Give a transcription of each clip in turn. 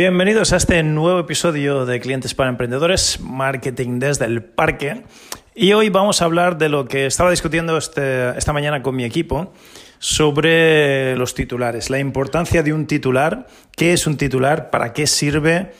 Bienvenidos a este nuevo episodio de Clientes para Emprendedores, Marketing desde el Parque. Y hoy vamos a hablar de lo que estaba discutiendo este, esta mañana con mi equipo sobre los titulares, la importancia de un titular, qué es un titular, para qué sirve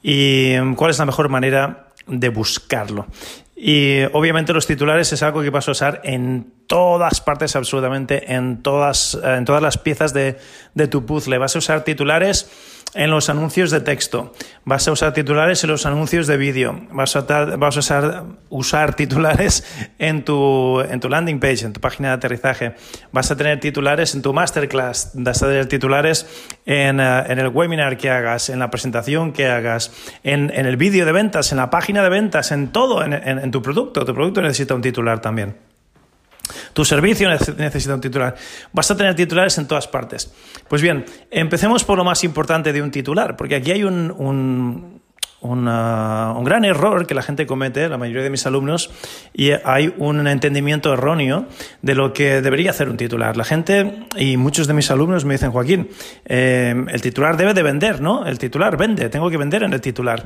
y cuál es la mejor manera de buscarlo. Y obviamente los titulares es algo que vas a usar en todas partes, absolutamente, en todas, en todas las piezas de, de tu puzzle. Vas a usar titulares en los anuncios de texto, vas a usar titulares en los anuncios de vídeo, vas a, vas a usar, usar, titulares en tu, en tu landing page, en tu página de aterrizaje, vas a tener titulares en tu masterclass, vas a tener titulares en, uh, en el webinar que hagas, en la presentación que hagas, en, en el vídeo de ventas, en la página de ventas, en todo, en, en tu producto. Tu producto necesita un titular también. Tu servicio necesita un titular. Vas a tener titulares en todas partes. Pues bien, empecemos por lo más importante de un titular, porque aquí hay un, un, un gran error que la gente comete, la mayoría de mis alumnos, y hay un entendimiento erróneo de lo que debería hacer un titular. La gente y muchos de mis alumnos me dicen, Joaquín, eh, el titular debe de vender, ¿no? El titular vende, tengo que vender en el titular.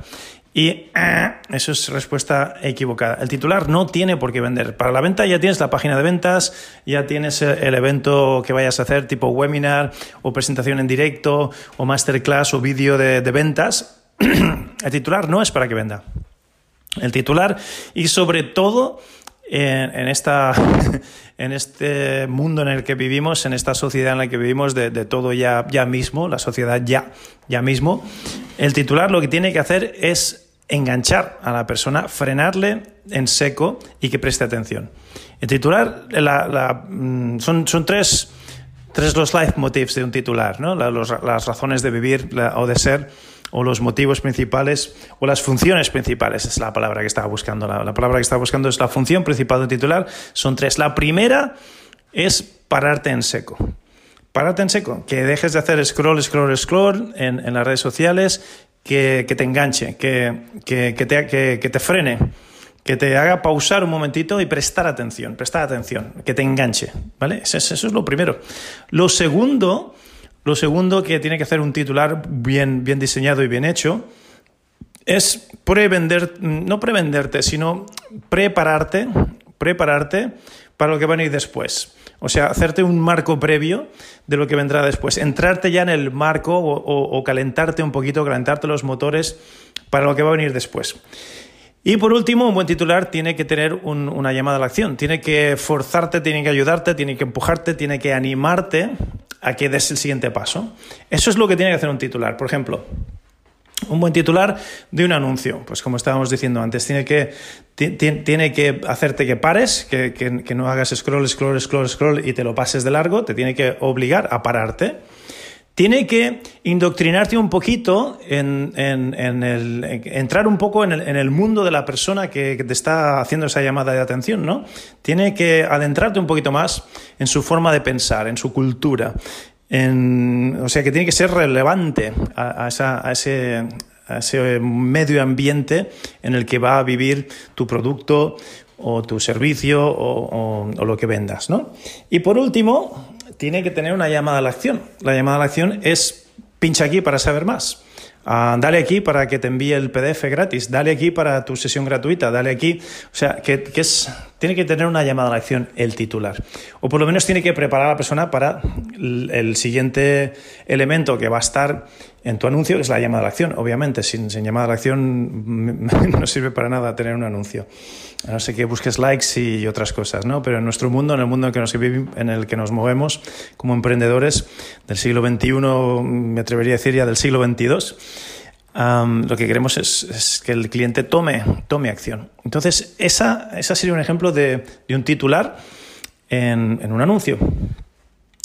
Y eh, eso es respuesta equivocada. El titular no tiene por qué vender. Para la venta ya tienes la página de ventas, ya tienes el evento que vayas a hacer, tipo webinar o presentación en directo o masterclass o vídeo de, de ventas el titular no es para que venda. El titular y sobre todo en, esta, en este mundo en el que vivimos, en esta sociedad en la que vivimos de, todo ya, ya mismo, la sociedad ya, ya mismo, el titular lo que tiene que hacer es enganchar a la persona, frenarle en seco y que preste atención. El titular mm, son, son tres, tres los leitmotivs de un titular, ¿no? las razones de vivir o de ser o los motivos principales o las funciones principales, es la palabra que estaba buscando. La, palabra que estaba buscando es la función principal del titular. Son tres. La primera es pararte en seco. Pararte en seco, que dejes de hacer scroll, scroll, scroll en, en las redes sociales, que, que te enganche, que, que, que te, que, te frene, que te haga pausar un momentito y prestar atención, prestar atención, que te enganche, ¿vale? Eso, eso es lo primero. Lo segundo lo segundo que tiene que hacer un titular bien, bien diseñado y bien hecho es prevender, no prevenderte, sino prepararte, prepararte para lo que va a ir después. O sea, hacerte un marco previo de lo que vendrá después. Entrarte ya en el marco o, o calentarte un poquito, calentarte los motores para lo que va a venir después. Y por último, un buen titular tiene que tener una llamada a la acción, tiene que forzarte, tiene que ayudarte, tiene que empujarte, tiene que animarte a que des el siguiente paso. Eso es lo que tiene que hacer un titular. Por ejemplo, un buen titular de un anuncio, pues como estábamos diciendo antes, tiene que, tiene que hacerte que pares, que, que no hagas scroll, scroll, scroll, scroll y te lo pases de largo, te tiene que obligar a pararte tiene que indoctrinarte un poquito en, el, entrar un poco en el, mundo de la persona que, te está haciendo esa llamada de atención, ¿no? Tiene que adentrarte un poquito más en su forma de pensar, en su cultura. o sea, que tiene que ser relevante a, ese, medio ambiente en el que va a vivir tu producto o tu servicio o, o lo que vendas, ¿no? Y por último, tiene que tener una llamada a la acción. La llamada a la acción es pincha aquí para saber más. Uh, dale aquí para que te envíe el PDF gratis, dale aquí para tu sesión gratuita, dale aquí. O sea, que, que, es, tiene que tener una llamada a la acción el titular. O por lo menos tiene que preparar a la persona para el, siguiente elemento que va a estar en tu anuncio, que es la llamada a la acción. Obviamente, sin, llamada a la acción no sirve para nada tener un anuncio no sé que busques likes y otras cosas, ¿no? Pero en nuestro mundo, en el mundo en el que nos, en el que nos movemos como emprendedores del siglo XXI, me atrevería a decir ya del siglo XXII, lo que queremos es, que el cliente tome, tome acción. Entonces, esa, esa sería un ejemplo de, un titular en, un anuncio.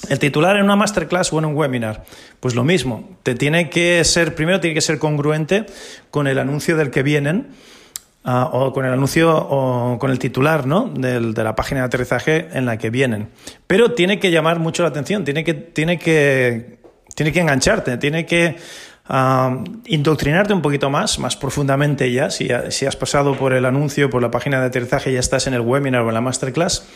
El titular en una masterclass o en un webinar, pues lo mismo, te tiene que ser, primero tiene que ser congruente con el anuncio del que vienen, uh, o con el anuncio o con el titular ¿no? Del, de la página de aterrizaje en la que vienen. Pero tiene que llamar mucho la atención, tiene que, tiene que, tiene que engancharte, tiene que indoctrinarte un poquito más, más profundamente ya, si, si, has pasado por el anuncio, por la página de aterrizaje, ya estás en el webinar o en la masterclass,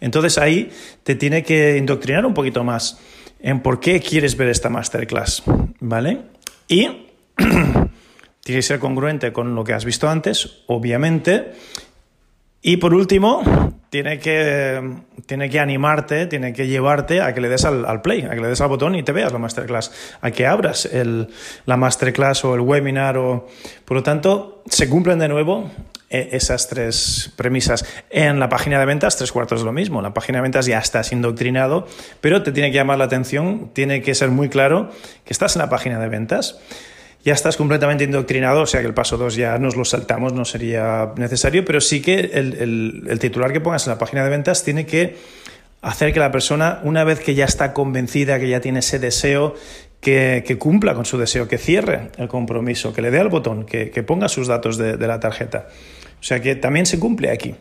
entonces ahí te tiene que indoctrinar un poquito más en por qué quieres ver esta masterclass, ¿vale? Y tiene que ser congruente con lo que has visto antes, obviamente. Y por último, tiene que, tiene que animarte, tiene que llevarte a que le des al, play, a que le des al botón y te veas la masterclass, a que abras el, la masterclass o el webinar. O, por lo tanto, se cumplen de nuevo eh, esas tres premisas. En la página de ventas, tres cuartos es lo mismo. La página de ventas ya estás indoctrinado, pero te tiene que llamar la atención, tiene que ser muy claro que estás en la página de ventas ya estás completamente indoctrinado, o sea que el paso 2 ya nos lo saltamos, no sería necesario, pero sí que el, titular que pongas en la página de ventas tiene que hacer que la persona, una vez que ya está convencida, que ya tiene ese deseo, que, cumpla con su deseo, que cierre el compromiso, que le dé al botón, que, ponga sus datos de la tarjeta. O sea que también se cumple aquí.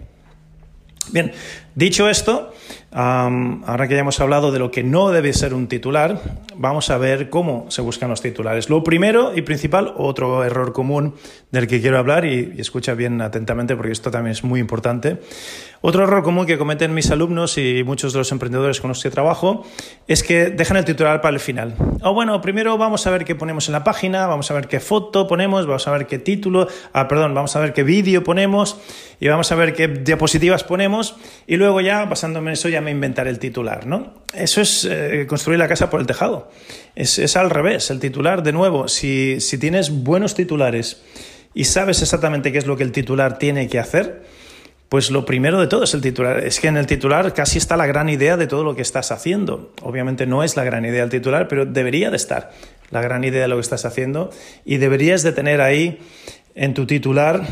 Bien, dicho esto, ahora que ya hemos hablado de lo que no debe ser un titular, vamos a ver cómo se buscan los titulares. Lo primero y principal, otro error común del que quiero hablar, y, y escucha bien atentamente porque esto también es muy importante. Otro error común que cometen mis alumnos y muchos de los emprendedores con los que trabajo es que dejan el titular para el final. O bueno, primero vamos a ver qué ponemos en la página, vamos a ver qué foto ponemos, vamos a ver qué título, ah, perdón, vamos a ver qué vídeo ponemos y vamos a ver qué diapositivas ponemos y luego ya, basándome en eso, ya me inventaré el titular, ¿no? Eso es eh, construir la casa por el tejado. Es, es, al revés, el titular, de nuevo, si, si tienes buenos titulares y sabes exactamente qué es lo que el titular tiene que hacer, pues lo primero de todo es el titular. Es que en el titular casi está la gran idea de todo lo que estás haciendo. Obviamente no es la gran idea del titular, pero debería de estar la gran idea de lo que estás haciendo y deberías de tener ahí en tu titular,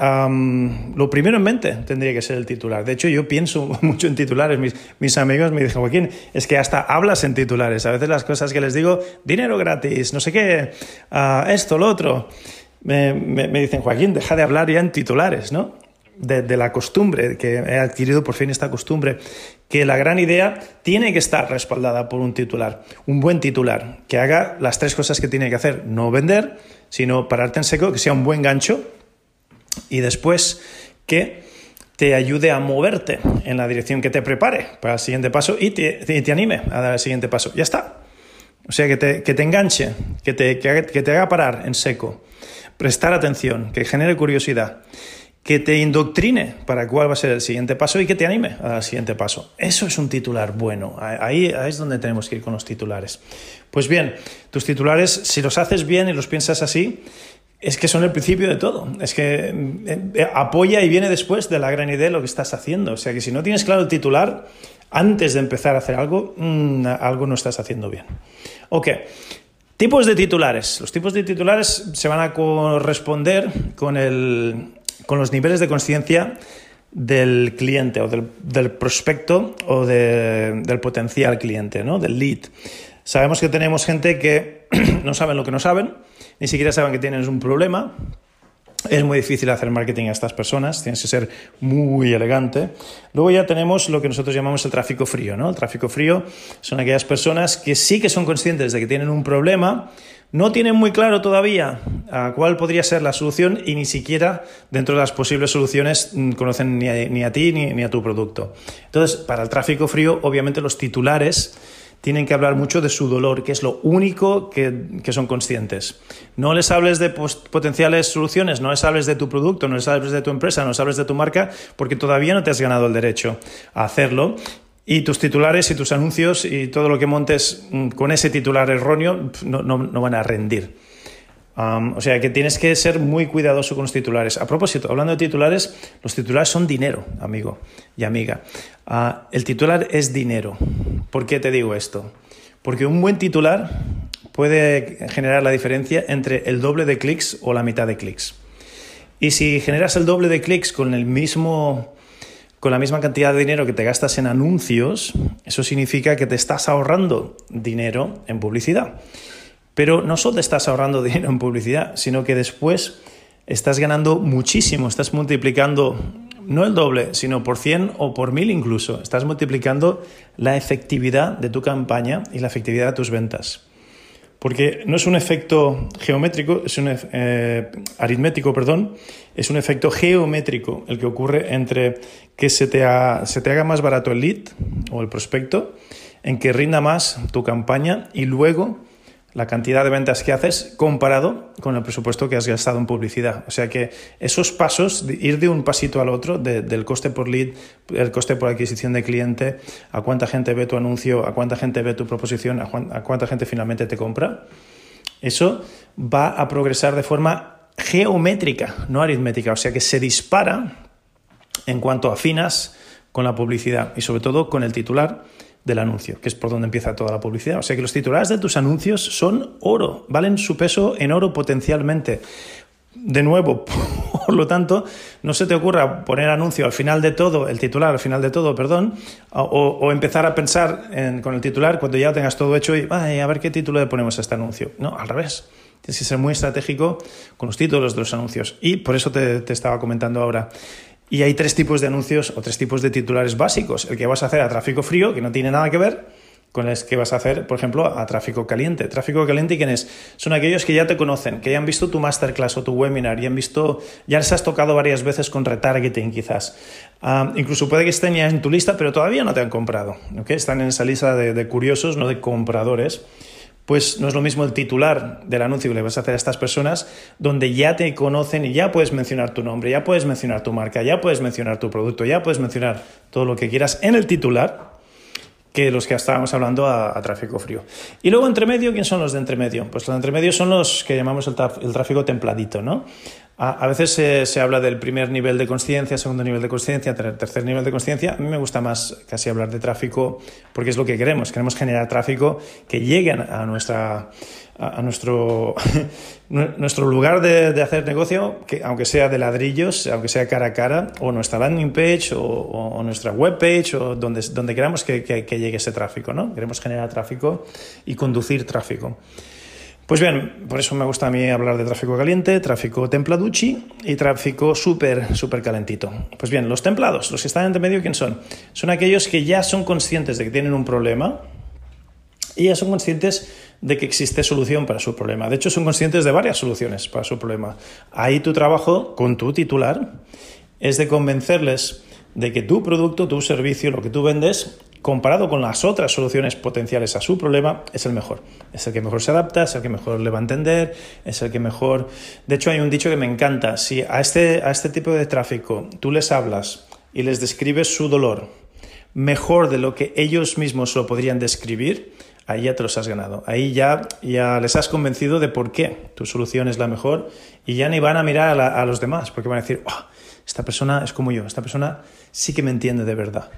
lo primero en mente tendría que ser el titular. De hecho, yo pienso mucho en titulares. Mis, mis, amigos me dicen, Joaquín, es que hasta hablas en titulares. A veces las cosas que les digo, dinero gratis, no sé qué, uh, esto, lo otro. Me, me, me, dicen, Joaquín, deja de hablar ya en titulares, ¿no? De, la costumbre, que he adquirido por fin esta costumbre, que la gran idea tiene que estar respaldada por un titular, un buen titular, que haga las tres cosas que tiene que hacer, no vender, sino pararte en seco, que sea un buen gancho y después que te ayude a moverte en la dirección que te prepare para el siguiente paso y te, anime a dar el siguiente paso. Ya está. O sea, que te, que te enganche, que te, que te haga parar en seco, prestar atención, que genere curiosidad que te indoctrine para cuál va a ser el siguiente paso y que te anime al siguiente paso. Eso es un titular bueno. Ahí, es donde tenemos que ir con los titulares. Pues bien, tus titulares, si los haces bien y los piensas así, es que son el principio de todo. Es que eh, eh, apoya y viene después de la gran idea de lo que estás haciendo. O sea que si no tienes claro el titular, antes de empezar a hacer algo, mm, algo no estás haciendo bien. Ok. Tipos de titulares. Los tipos de titulares se van a corresponder con el, con los niveles de conciencia del cliente o del, prospecto o del potencial cliente, ¿no? del lead. Sabemos que tenemos gente que no saben lo que no saben, ni siquiera saben que tienen un problema. Es muy difícil hacer marketing a estas personas, tienes que ser muy elegante. Luego ya tenemos lo que nosotros llamamos el tráfico frío. ¿no? El tráfico frío son aquellas personas que sí que son conscientes de que tienen un problema, no tienen muy claro todavía a cuál podría ser la solución y ni siquiera dentro de las posibles soluciones mm, conocen ni a, ti ni, a tu producto. Entonces, para el tráfico frío, obviamente los titulares tienen que hablar mucho de su dolor, que es lo único que, son conscientes. No les hables de potenciales soluciones, no les hables de tu producto, no les hables de tu empresa, no les hables de tu marca, porque todavía no te has ganado el derecho a hacerlo y tus titulares y tus anuncios y todo lo que montes mm, con ese titular erróneo no, no, van a rendir. o sea que tienes que ser muy cuidadoso con los titulares. A propósito, hablando de titulares, los titulares son dinero, amigo y amiga. Ah, el titular es dinero. ¿Por qué te digo esto? Porque un buen titular puede generar la diferencia entre el doble de clics o la mitad de clics. Y si generas el doble de clics con el mismo con la misma cantidad de dinero que te gastas en anuncios, eso significa que te estás ahorrando dinero en publicidad. Pero no solo te estás ahorrando dinero en publicidad, sino que después estás ganando muchísimo, estás multiplicando no el doble, sino por 100 o por 1000 incluso. Estás multiplicando la efectividad de tu campaña y la efectividad de tus ventas. Porque no es un efecto geométrico, es un eh, aritmético, perdón, es un efecto geométrico el que ocurre entre que se te, se te haga más barato el lead o el prospecto, en que rinda más tu campaña y luego la cantidad de ventas que haces comparado con el presupuesto que has gastado en publicidad. O sea que esos pasos, ir de un pasito al otro, del coste por lead, el coste por adquisición de cliente, a cuánta gente ve tu anuncio, a cuánta gente ve tu proposición, a cuánta gente finalmente te compra, eso va a progresar de forma geométrica, no aritmética. O sea que se dispara en cuanto afinas con la publicidad y sobre todo con el titular del anuncio, que es por donde empieza toda la publicidad. O sea que los titulares de tus anuncios son oro, valen su peso en oro potencialmente. De nuevo, por lo tanto, no se te ocurra poner anuncio al final de todo, el titular al final de todo, perdón, o, empezar a pensar con el titular cuando ya tengas todo hecho y a ver qué título le ponemos a este anuncio. No, al revés. Tienes que ser muy estratégico con los títulos de los anuncios. Y por eso te, te estaba comentando ahora. Y hay tres tipos de anuncios o tres tipos de titulares básicos. El que vas a hacer a tráfico frío, que no tiene nada que ver con el que vas a hacer, por ejemplo, a tráfico caliente. Tráfico caliente, ¿quiénes? Son aquellos que ya te conocen, que ya han visto tu masterclass o tu webinar, ya han visto, ya les has tocado varias veces con retargeting quizás. Ah, incluso puede que estén ya en tu lista, pero todavía no te han comprado. Están en esa lista de curiosos, no de compradores pues no es lo mismo el titular del anuncio que le vas a hacer a estas personas, donde ya te conocen y ya puedes mencionar tu nombre, ya puedes mencionar tu marca, ya puedes mencionar tu producto, ya puedes mencionar todo lo que quieras en el titular, que los que estábamos hablando a, tráfico frío. Y luego entre medio, ¿quién son los de entre medio? Pues los de entre medio son los que llamamos el, el tráfico templadito, ¿no? A, veces se, habla del primer nivel de conciencia, segundo nivel de conciencia, tercer nivel de conciencia. A mí me gusta más casi hablar de tráfico porque es lo que queremos. Queremos generar tráfico que llegue a, nuestra, a, nuestro, nuestro lugar de, hacer negocio, que aunque sea de ladrillos, aunque sea cara a cara, o nuestra landing page, o, nuestra web page, o donde, donde queramos que, que llegue ese tráfico. ¿no? Queremos generar tráfico y conducir tráfico. Pues bien, por eso me gusta a mí hablar de tráfico caliente, tráfico templaducci y tráfico súper, súper calentito. Pues bien, los templados, los que están entre medio, ¿quién son? Son aquellos que ya son conscientes de que tienen un problema y ya son conscientes de que existe solución para su problema. De hecho, son conscientes de varias soluciones para su problema. Ahí tu trabajo con tu titular es de convencerles de que tu producto, tu servicio, lo que tú vendes, comparado con las otras soluciones potenciales a su problema, es el mejor. Es el que mejor se adapta, es el que mejor le va a entender, es el que mejor... De hecho, hay un dicho que me encanta. Si a este, a este tipo de tráfico tú les hablas y les describes su dolor mejor de lo que ellos mismos lo podrían describir, ahí ya te los has ganado. Ahí ya, ya les has convencido de por qué tu solución es la mejor y ya ni van a mirar a, los demás, porque van a decir, oh, esta persona es como yo, esta persona sí que me entiende de verdad.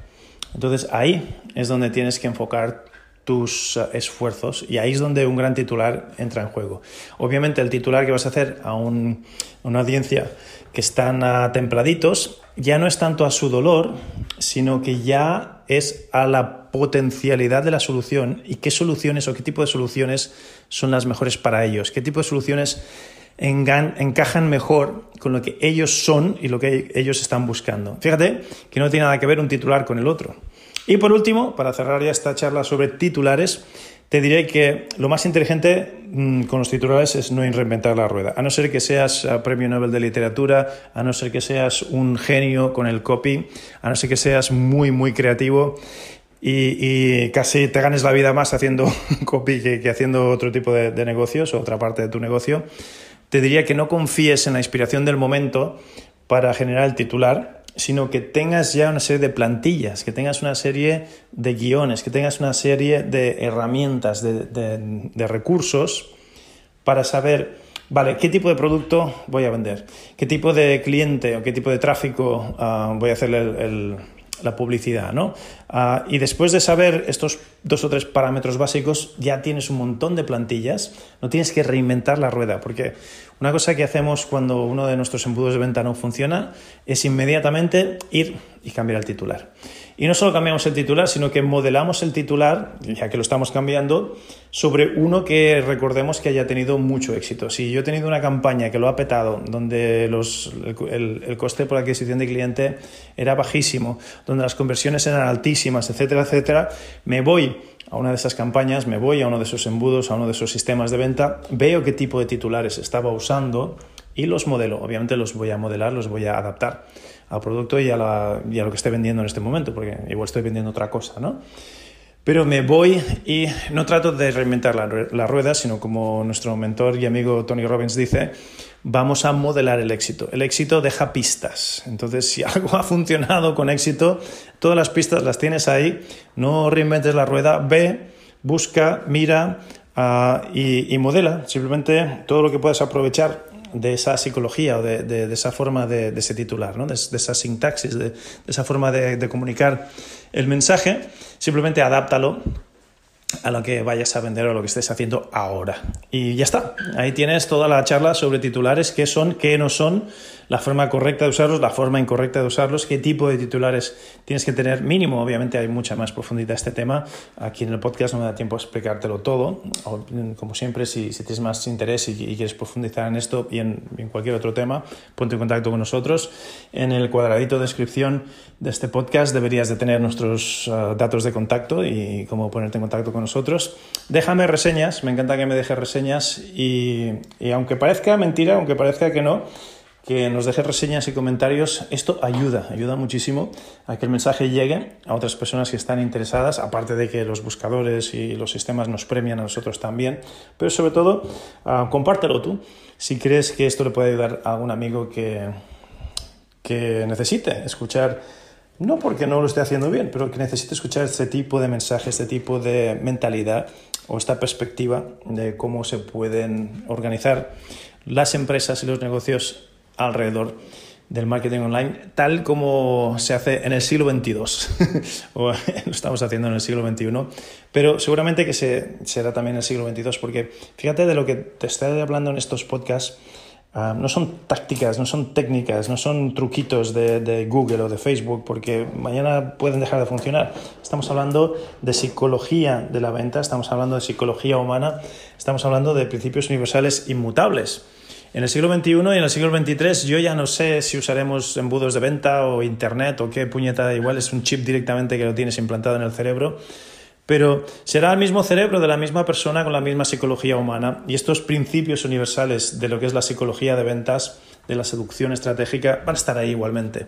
Entonces ahí es donde tienes que enfocar tus eh, esfuerzos y ahí es donde un gran titular entra en juego. Obviamente el titular que vas a hacer a, una audiencia que están templaditos ya no es tanto a su dolor, sino que ya es a la potencialidad de la solución y qué soluciones o qué tipo de soluciones son las mejores para ellos, qué tipo de soluciones encajan mejor con lo que ellos son y lo que ellos están buscando. Fíjate que no tiene nada que ver un titular con el otro. Y por último, para cerrar ya esta charla sobre titulares, te diré que lo más inteligente mm, con los titulares es no reinventar la rueda. A no ser que seas ah, premio Nobel de literatura, a no ser que seas un genio con el copy, a no ser que seas muy, muy creativo y, casi te ganes la vida más haciendo copy que, haciendo otro tipo de, de negocios o otra parte de tu negocio te diría que no confíes en la inspiración del momento para generar el titular, sino que tengas ya una serie de plantillas, que tengas una serie de guiones, que tengas una serie de herramientas, de, recursos para saber, vale, qué tipo de producto voy a vender, qué tipo de cliente o qué tipo de tráfico ah, voy a hacerle la publicidad, ¿no? Ah, y después de saber estos dos o tres parámetros básicos, ya tienes un montón de plantillas, no tienes que reinventar la rueda, porque una cosa que hacemos cuando uno de nuestros embudos de venta no funciona es inmediatamente ir y cambiar el titular. Y no solo cambiamos el titular, sino que modelamos el titular, ya que lo estamos cambiando, sobre uno que recordemos que haya tenido mucho éxito. Si yo he tenido una campaña que lo ha petado, donde el, el, coste por adquisición de cliente era bajísimo, donde las conversiones eran altísimas, etcétera, etcétera, me voy a una de esas campañas, me voy a uno de esos embudos, a uno de esos sistemas de venta, veo qué tipo de titulares estaba usando y los modelo. Obviamente los voy a modelar, los voy a adaptar al producto y a, la, y a lo que esté vendiendo en este momento, porque igual estoy vendiendo otra cosa, ¿no? Pero me voy y no trato de reinventar la, rueda, sino como nuestro mentor y amigo Tony Robbins dice, vamos a modelar el éxito. El éxito deja pistas. Entonces, si algo ha funcionado con éxito, todas las pistas las tienes ahí. No reinventes la rueda, ve, busca, mira uh, y, y modela. Simplemente todo lo que puedas aprovechar de esa psicología o de, de, de esa forma de, ese titular, ¿no? de, esa sintaxis, de, esa forma de, comunicar el mensaje, simplemente adáptalo a lo que vayas a vender o lo que estés haciendo ahora. Y ya está, ahí tienes toda la charla sobre titulares, qué son, qué no son, la forma correcta de usarlos, la forma incorrecta de usarlos, qué tipo de titulares tienes que tener mínimo. Obviamente hay mucha más profundidad este tema. Aquí en el podcast no me da tiempo a explicártelo todo. Como siempre, si, tienes más interés y, quieres profundizar en esto y en, cualquier otro tema, ponte en contacto con nosotros. En el cuadradito de descripción de este podcast deberías de tener nuestros uh, datos de contacto y cómo ponerte en contacto con nosotros. Déjame reseñas, me encanta que me dejes reseñas y aunque parezca mentira, aunque parezca que no, que nos dejes reseñas y comentarios. Esto ayuda, ayuda muchísimo a que el mensaje llegue a otras personas que están interesadas, aparte de que los buscadores y los sistemas nos premian a nosotros también. Pero sobre todo, uh, compártelo tú si crees que esto le puede ayudar a algún amigo que, que necesite escuchar no porque no lo esté haciendo bien, pero que necesite escuchar este tipo de mensajes, este tipo de mentalidad o esta perspectiva de cómo se pueden organizar las empresas y los negocios alrededor del marketing online, tal como se hace en el siglo XXII, o lo estamos haciendo en el siglo XXI, pero seguramente que se, será también en el siglo XXII, porque fíjate de lo que te estoy hablando en estos podcasts, uh, no son tácticas, no son técnicas, no son truquitos de, de, Google o de Facebook, porque mañana pueden dejar de funcionar. Estamos hablando de psicología de la venta, estamos hablando de psicología humana, estamos hablando de principios universales inmutables en el siglo XXI y en el siglo XXIII yo ya no sé si usaremos embudos de venta o internet o qué puñeta, igual es un chip directamente que lo tienes implantado en el cerebro, pero será el mismo cerebro de la misma persona con la misma psicología humana y estos principios universales de lo que es la psicología de ventas, de la seducción estratégica, van a estar ahí igualmente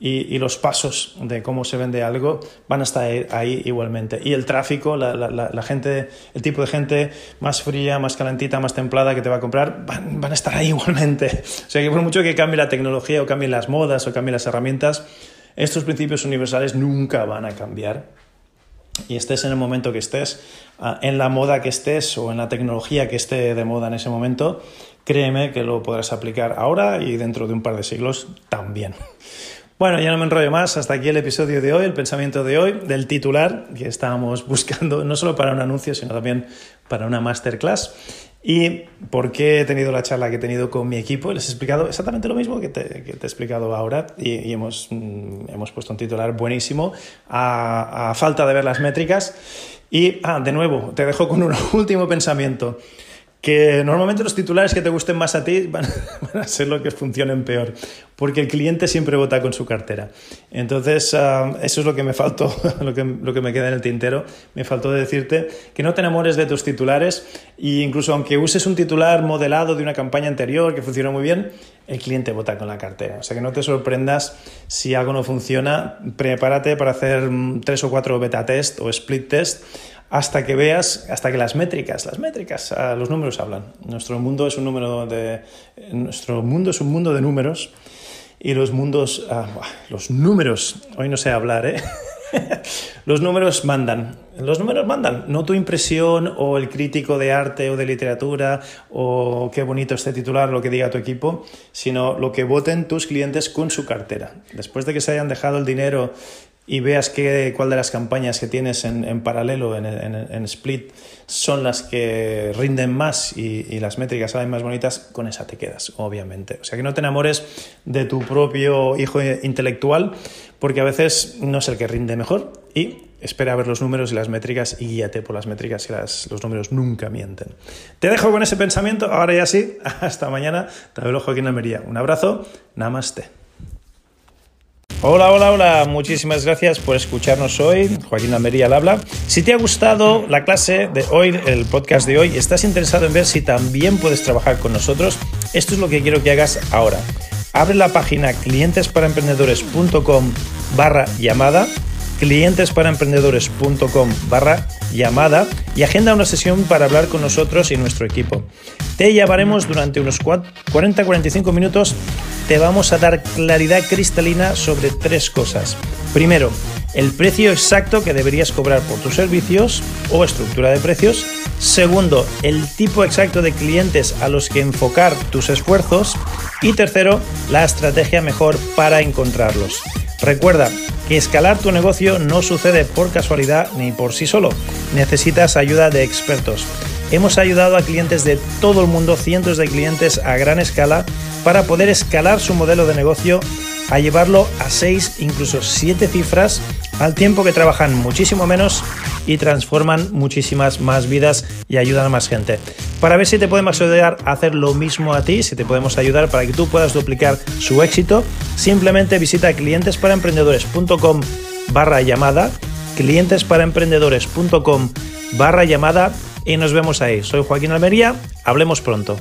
y, y, los pasos de cómo se vende algo van a estar ahí, igualmente. Y el tráfico, la, la, la, gente, el tipo de gente más fría, más calentita, más templada que te va a comprar, van, van, a estar ahí igualmente. O sea que por mucho que cambie la tecnología o cambien las modas o cambien las herramientas, estos principios universales nunca van a cambiar. Y estés en el momento que estés, en la moda que estés o en la tecnología que esté de moda en ese momento, créeme que lo podrás aplicar ahora y dentro de un par de siglos también. Bueno, ya no me enrollo más. Hasta aquí el episodio de hoy, el pensamiento de hoy, del titular que estábamos buscando, no solo para un anuncio, sino también para una masterclass. ¿Y por qué he tenido la charla que he tenido con mi equipo? Les he explicado exactamente lo mismo que te, he explicado ahora y, y hemos, mm, hemos, puesto un titular buenísimo a, a falta de ver las métricas. Y, ah, de nuevo, te dejo con un último pensamiento que normalmente los titulares que te gusten más a ti van, a ser los que funcionen peor, porque el cliente siempre vota con su cartera. Entonces, uh, eso es lo que me faltó, lo que, lo que me queda en el tintero. Me faltó de decirte que no te enamores de tus titulares e incluso aunque uses un titular modelado de una campaña anterior que funcionó muy bien, el cliente vota con la cartera. O sea que no te sorprendas si algo no funciona, prepárate para hacer mm, tres o cuatro beta test o split test hasta que veas, hasta que las métricas, las métricas, los números hablan. Nuestro mundo es un número de, nuestro mundo es un mundo de números y los mundos, ah, los números, hoy no sé hablar, ¿eh? los números mandan. Los números mandan, no tu impresión o el crítico de arte o de literatura o qué bonito este titular, lo que diga tu equipo, sino lo que voten tus clientes con su cartera. Después de que se hayan dejado el dinero y veas que, cuál de las campañas que tienes en, paralelo, en, split, son las que rinden más y, y, las métricas salen más bonitas, con esa te quedas, obviamente. O sea que no te enamores de tu propio hijo intelectual, porque a veces no es el que rinde mejor y espera a ver los números y las métricas y guíate por las métricas y los números nunca mienten. Te dejo con ese pensamiento, ahora ya sí, hasta mañana, te veo aquí en Almería. Un abrazo, namaste. Hola, hola, hola, muchísimas gracias por escucharnos hoy. Joaquín Almería al habla. Si te ha gustado la clase de hoy, el podcast de hoy, estás interesado en ver si también puedes trabajar con nosotros, esto es lo que quiero que hagas ahora. Abre la página clientesparaemprendedores.com barra llamada clientesparaemprendedores.com barra llamada y agenda una sesión para hablar con nosotros y nuestro equipo. Te llamaremos durante unos 40-45 minutos. Te vamos a dar claridad cristalina sobre tres cosas. Primero, el precio exacto que deberías cobrar por tus servicios o estructura de precios. Segundo, el tipo exacto de clientes a los que enfocar tus esfuerzos. Y tercero, la estrategia mejor para encontrarlos. Recuerda que escalar tu negocio no sucede por casualidad ni por sí solo. Necesitas ayuda de expertos. Hemos ayudado a clientes de todo el mundo, cientos de clientes a gran escala, para poder escalar su modelo de negocio a llevarlo a 6, incluso 7 cifras, al tiempo que trabajan muchísimo menos y transforman muchísimas más vidas y ayudan a más gente. Para ver si te podemos ayudar a hacer lo mismo a ti, si te podemos ayudar para que tú puedas duplicar su éxito, simplemente visita clientesparaemprendedores.com barra llamada, clientesparaemprendedores.com barra llamada y nos vemos ahí. Soy Joaquín Almería, hablemos pronto.